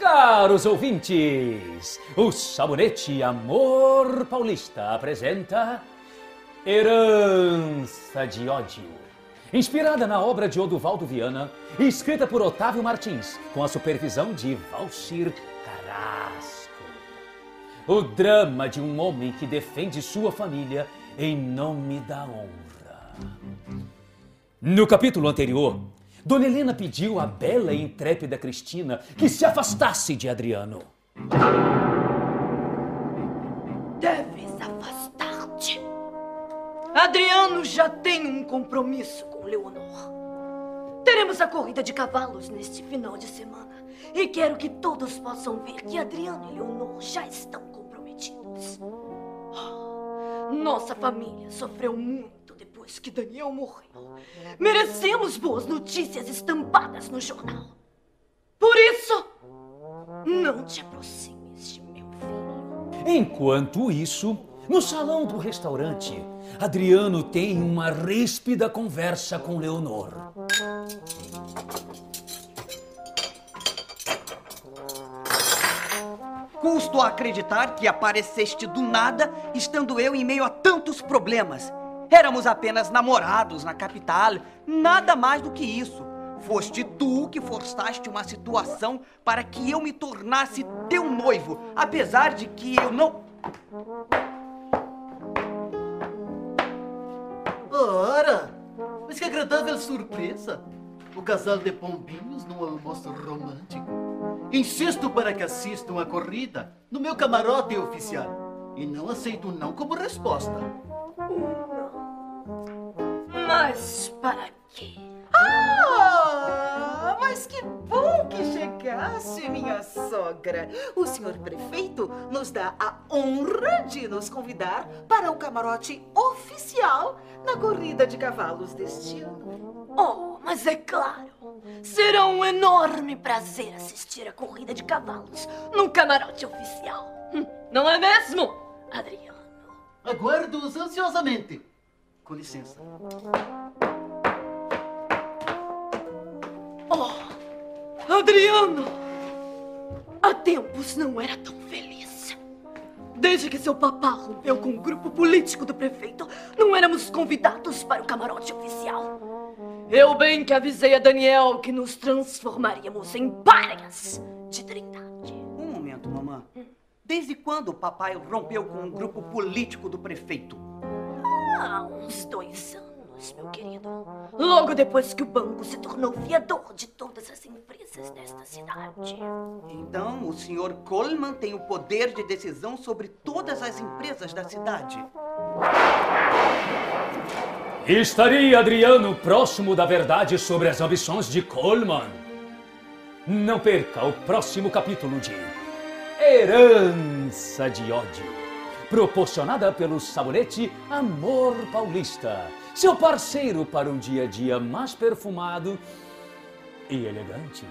Caros ouvintes, o Sabonete Amor Paulista apresenta Herança de Ódio. Inspirada na obra de Oduvaldo Viana e escrita por Otávio Martins, com a supervisão de Valcir Carrasco. O drama de um homem que defende sua família em nome da honra. No capítulo anterior, Dona Helena pediu à bela e intrépida Cristina que se afastasse de Adriano. Deves afastar-te. Adriano já tem um compromisso com Leonor. Teremos a corrida de cavalos neste final de semana. E quero que todos possam ver que Adriano e Leonor já estão comprometidos. Oh, nossa família sofreu muito depois que Daniel morreu. Merecemos boas notícias estampadas no jornal. Por isso, não te aproximes de meu filho. Enquanto isso, no salão do restaurante, Adriano tem uma ríspida conversa com Leonor. Custo a acreditar que apareceste do nada, estando eu em meio a tantos problemas. Éramos apenas namorados na capital, nada mais do que isso. Foste tu que forçaste uma situação para que eu me tornasse teu noivo, apesar de que eu não. Ora, mas que agradável surpresa! O casal de pombinhos num almoço romântico. Insisto para que assistam a corrida no meu camarote oficial. E não aceito não como resposta. Mas para quê? Ah, mas que bom que chegasse, minha sogra. O senhor prefeito nos dá a honra de nos convidar para o camarote oficial na corrida de cavalos deste ano. Oh, mas é claro. Será um enorme prazer assistir a corrida de cavalos no camarote oficial. Hum, Não é mesmo, Adriano? Aguardo-os ansiosamente. Com licença. Oh, Adriano! Há tempos não era tão feliz. Desde que seu papá rompeu com o grupo político do prefeito, não éramos convidados para o camarote oficial. Eu bem que avisei a Daniel que nos transformaríamos em párias de trindade. Um. Desde quando o papai rompeu com o grupo político do prefeito? Há uns dois anos, meu querido. Logo depois que o banco se tornou fiador de todas as empresas desta cidade. Então, o senhor Coleman tem o poder de decisão sobre todas as empresas da cidade. Estaria Adriano próximo da verdade sobre as ambições de Coleman? Não perca o próximo capítulo de Herança de Ódio, proporcionada pelo sabonete Amor Paulista, seu parceiro para um dia a dia mais perfumado e elegante.